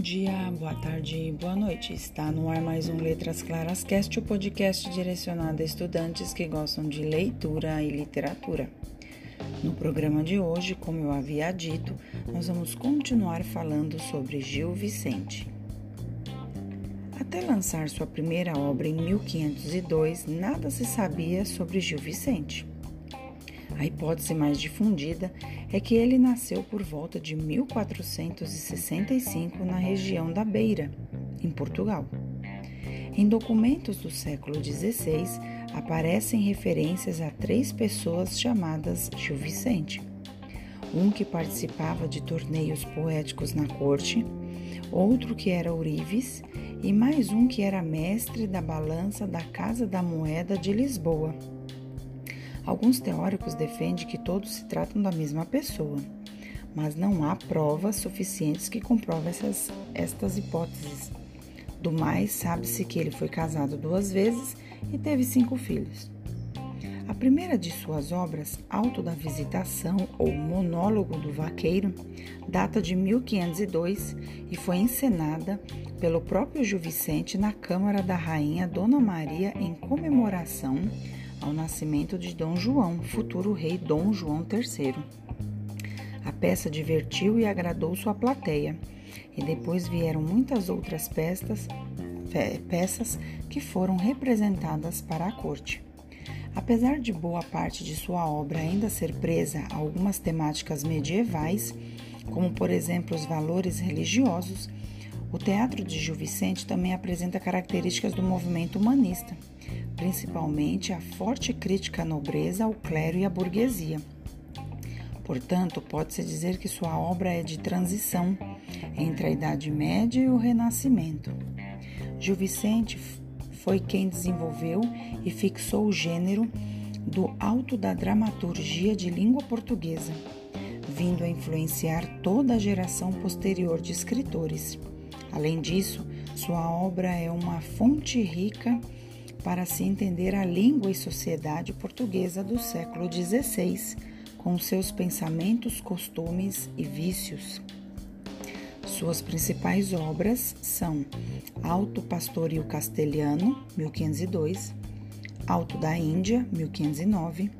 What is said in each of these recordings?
dia, boa tarde, boa noite. Está no ar mais um Letras Claras Cast, o podcast direcionado a estudantes que gostam de leitura e literatura. No programa de hoje, como eu havia dito, nós vamos continuar falando sobre Gil Vicente. Até lançar sua primeira obra em 1502, nada se sabia sobre Gil Vicente. A hipótese mais difundida é que ele nasceu por volta de 1465 na região da Beira, em Portugal. Em documentos do século XVI aparecem referências a três pessoas chamadas Gil Vicente. Um que participava de torneios poéticos na corte, outro que era ourives e mais um que era mestre da balança da Casa da Moeda de Lisboa. Alguns teóricos defendem que todos se tratam da mesma pessoa, mas não há provas suficientes que comprovem essas, estas hipóteses. Do mais, sabe-se que ele foi casado duas vezes e teve cinco filhos. A primeira de suas obras, Alto da Visitação ou Monólogo do Vaqueiro, data de 1502 e foi encenada pelo próprio Gil Vicente na Câmara da Rainha Dona Maria em comemoração ao nascimento de Dom João, futuro rei Dom João III. A peça divertiu e agradou sua plateia, e depois vieram muitas outras peças, peças que foram representadas para a corte. Apesar de boa parte de sua obra ainda ser presa a algumas temáticas medievais, como por exemplo os valores religiosos, o teatro de Gil Vicente também apresenta características do movimento humanista, principalmente a forte crítica à nobreza, ao clero e à burguesia. Portanto, pode-se dizer que sua obra é de transição entre a Idade Média e o Renascimento. Gil Vicente foi quem desenvolveu e fixou o gênero do alto da dramaturgia de língua portuguesa, vindo a influenciar toda a geração posterior de escritores. Além disso, sua obra é uma fonte rica para se entender a língua e sociedade portuguesa do século XVI, com seus pensamentos, costumes e vícios. Suas principais obras são Alto Pastoril Castelhano, 1502, Alto da Índia, 1509,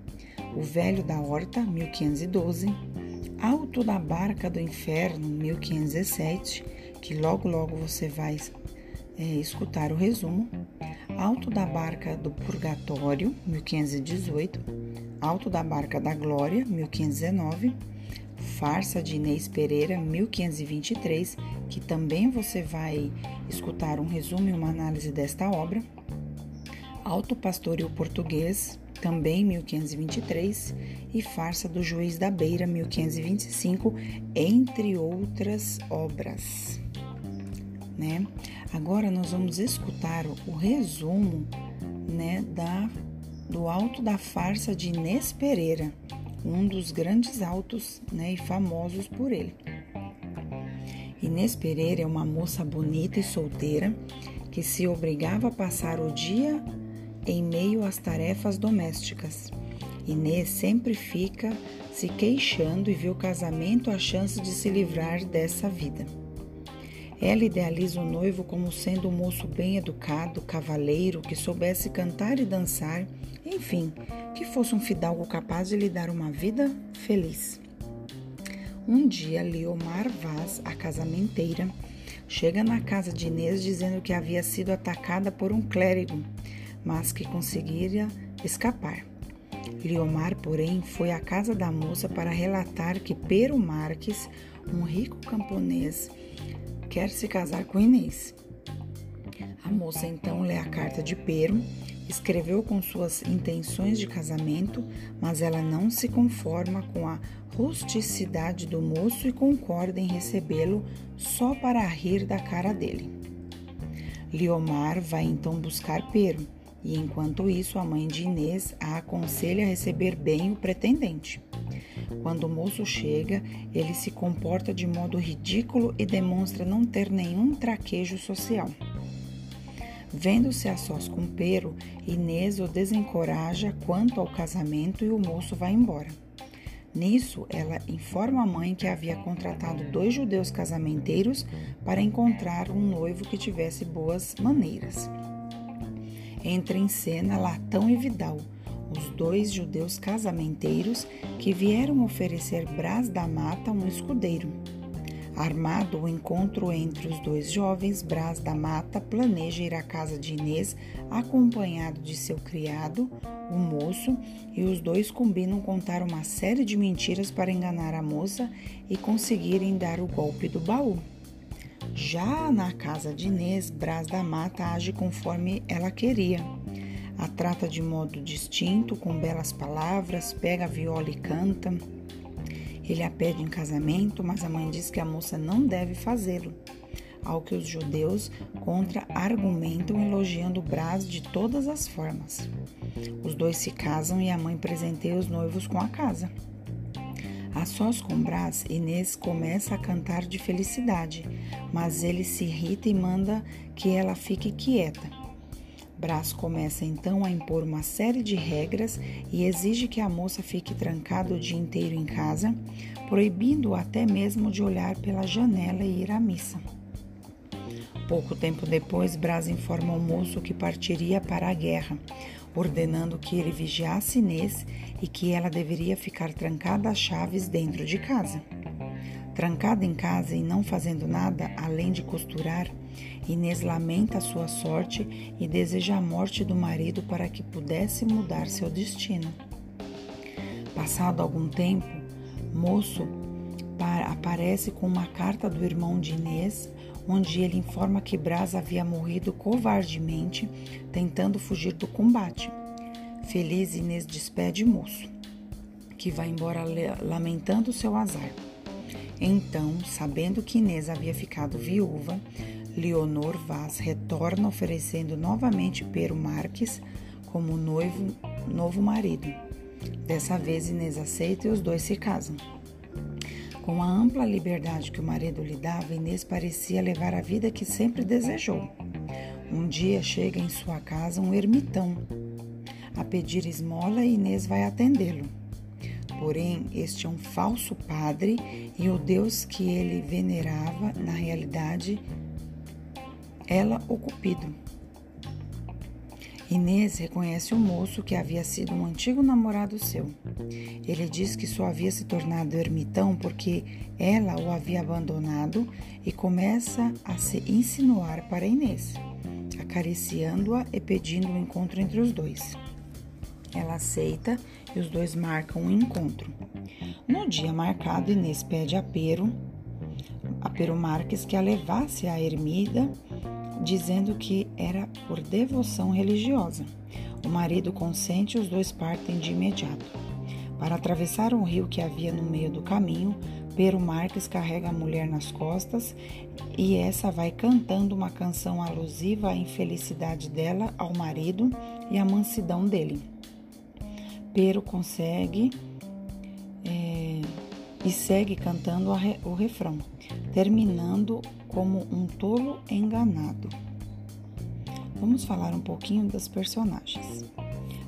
O Velho da Horta, 1512, Alto da Barca do Inferno, 1507, que logo logo você vai é, escutar o resumo. Alto da Barca do Purgatório, 1518, Alto da Barca da Glória, 1519, Farsa de Inês Pereira, 1523, que também você vai escutar um resumo e uma análise desta obra. Alto Pastoril Português, também 1523, e Farsa do Juiz da Beira, 1525, entre outras obras. Né? Agora nós vamos escutar o resumo né, da, do Alto da Farsa de Inês Pereira, um dos grandes altos né, e famosos por ele. Inês Pereira é uma moça bonita e solteira que se obrigava a passar o dia em meio às tarefas domésticas. Inês sempre fica se queixando e vê o casamento a chance de se livrar dessa vida. Ela idealiza o noivo como sendo um moço bem educado, cavaleiro, que soubesse cantar e dançar, enfim, que fosse um fidalgo capaz de lhe dar uma vida feliz. Um dia, Leomar Vaz, a casamenteira, chega na casa de Inês dizendo que havia sido atacada por um clérigo, mas que conseguiria escapar. Leomar, porém, foi à casa da moça para relatar que Pero Marques, um rico camponês, quer se casar com Inês. A moça então lê a carta de Pero, escreveu com suas intenções de casamento, mas ela não se conforma com a rusticidade do moço e concorda em recebê-lo só para rir da cara dele. Liomar vai então buscar Pero, e enquanto isso a mãe de Inês a aconselha a receber bem o pretendente. Quando o moço chega, ele se comporta de modo ridículo e demonstra não ter nenhum traquejo social. Vendo-se a sós com Pero, Inês o desencoraja quanto ao casamento e o moço vai embora. Nisso, ela informa a mãe que havia contratado dois judeus casamenteiros para encontrar um noivo que tivesse boas maneiras. Entra em cena Latão e Vidal, os dois judeus casamenteiros que vieram oferecer Brás da Mata um escudeiro. Armado o encontro entre os dois jovens, Brás da Mata planeja ir à casa de Inês acompanhado de seu criado, o moço, e os dois combinam contar uma série de mentiras para enganar a moça e conseguirem dar o golpe do baú. Já na casa de Inês, Brás da Mata age conforme ela queria. A trata de modo distinto, com belas palavras, pega a viola e canta. Ele a pede em casamento, mas a mãe diz que a moça não deve fazê-lo. Ao que os judeus contra-argumentam elogiando Brás de todas as formas. Os dois se casam e a mãe presenteia os noivos com a casa. A sós com Brás, Inês começa a cantar de felicidade, mas ele se irrita e manda que ela fique quieta. Brás começa então a impor uma série de regras e exige que a moça fique trancada o dia inteiro em casa, proibindo-o até mesmo de olhar pela janela e ir à missa. Pouco tempo depois, Brás informa o moço que partiria para a guerra, ordenando que ele vigiasse Inês e que ela deveria ficar trancada às chaves dentro de casa. Trancada em casa e não fazendo nada além de costurar, Inês lamenta a sua sorte e deseja a morte do marido para que pudesse mudar seu destino. Passado algum tempo, moço aparece com uma carta do irmão de Inês, onde ele informa que Brás havia morrido covardemente tentando fugir do combate. Feliz, Inês despede moço, que vai embora lamentando seu azar. Então, sabendo que Inês havia ficado viúva, Leonor Vaz retorna oferecendo novamente Pero Marques como noivo, novo marido. Dessa vez Inês aceita e os dois se casam. Com a ampla liberdade que o marido lhe dava, Inês parecia levar a vida que sempre desejou. Um dia chega em sua casa um ermitão a pedir esmola Inês vai atendê-lo. Porém, este é um falso padre e o Deus que ele venerava, na realidade, ela o Cupido. Inês reconhece o moço que havia sido um antigo namorado seu. Ele diz que só havia se tornado ermitão porque ela o havia abandonado e começa a se insinuar para Inês, acariciando-a e pedindo um encontro entre os dois. Ela aceita e os dois marcam um encontro. No dia marcado, Inês pede a Pero, a Pero Marques que a levasse à ermida dizendo que era por devoção religiosa. O marido consente e os dois partem de imediato. Para atravessar um rio que havia no meio do caminho, Pero Marques carrega a mulher nas costas e essa vai cantando uma canção alusiva à infelicidade dela, ao marido e à mansidão dele. Pero consegue é, e segue cantando o refrão, terminando como um tolo enganado. Vamos falar um pouquinho das personagens.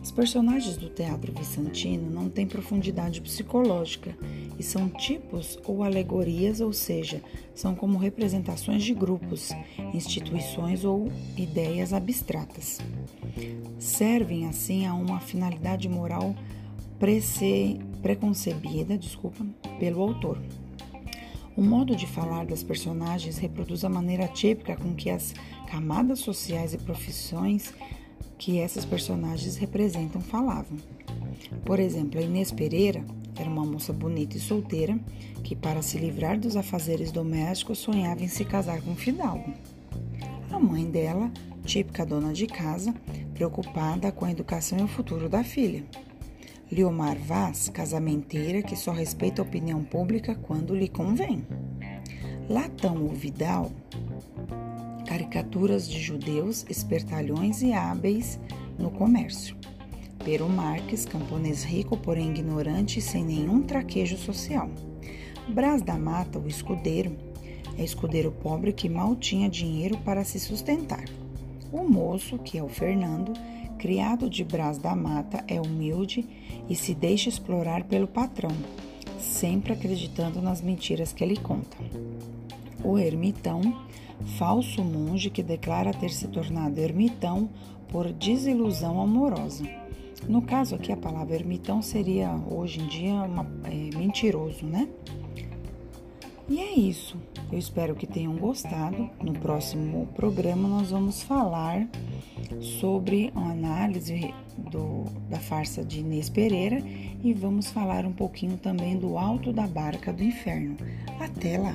Os personagens do teatro vicentino não têm profundidade psicológica e são tipos ou alegorias, ou seja, são como representações de grupos, instituições ou ideias abstratas. Servem assim a uma finalidade moral preconcebida, desculpa, pelo autor. O modo de falar das personagens reproduz a maneira típica com que as camadas sociais e profissões que essas personagens representam falavam. Por exemplo, a Inês Pereira era uma moça bonita e solteira que, para se livrar dos afazeres domésticos, sonhava em se casar com um fidalgo. A mãe dela, típica dona de casa, preocupada com a educação e o futuro da filha. Liomar Vaz, casamenteira que só respeita a opinião pública quando lhe convém. Latão ou Vidal, caricaturas de judeus, espertalhões e hábeis no comércio. Pero Marques, camponês rico, porém ignorante e sem nenhum traquejo social. Brás da Mata, o escudeiro, é escudeiro pobre que mal tinha dinheiro para se sustentar. O moço, que é o Fernando, criado de Brás da Mata, é humilde e se deixa explorar pelo patrão, sempre acreditando nas mentiras que ele conta. O ermitão, falso monge que declara ter se tornado ermitão por desilusão amorosa. No caso aqui, a palavra ermitão seria hoje em dia uma, é, mentiroso, né? E é isso. Eu espero que tenham gostado. No próximo programa, nós vamos falar sobre a análise do, da farsa de Inês Pereira e vamos falar um pouquinho também do Alto da Barca do Inferno. Até lá!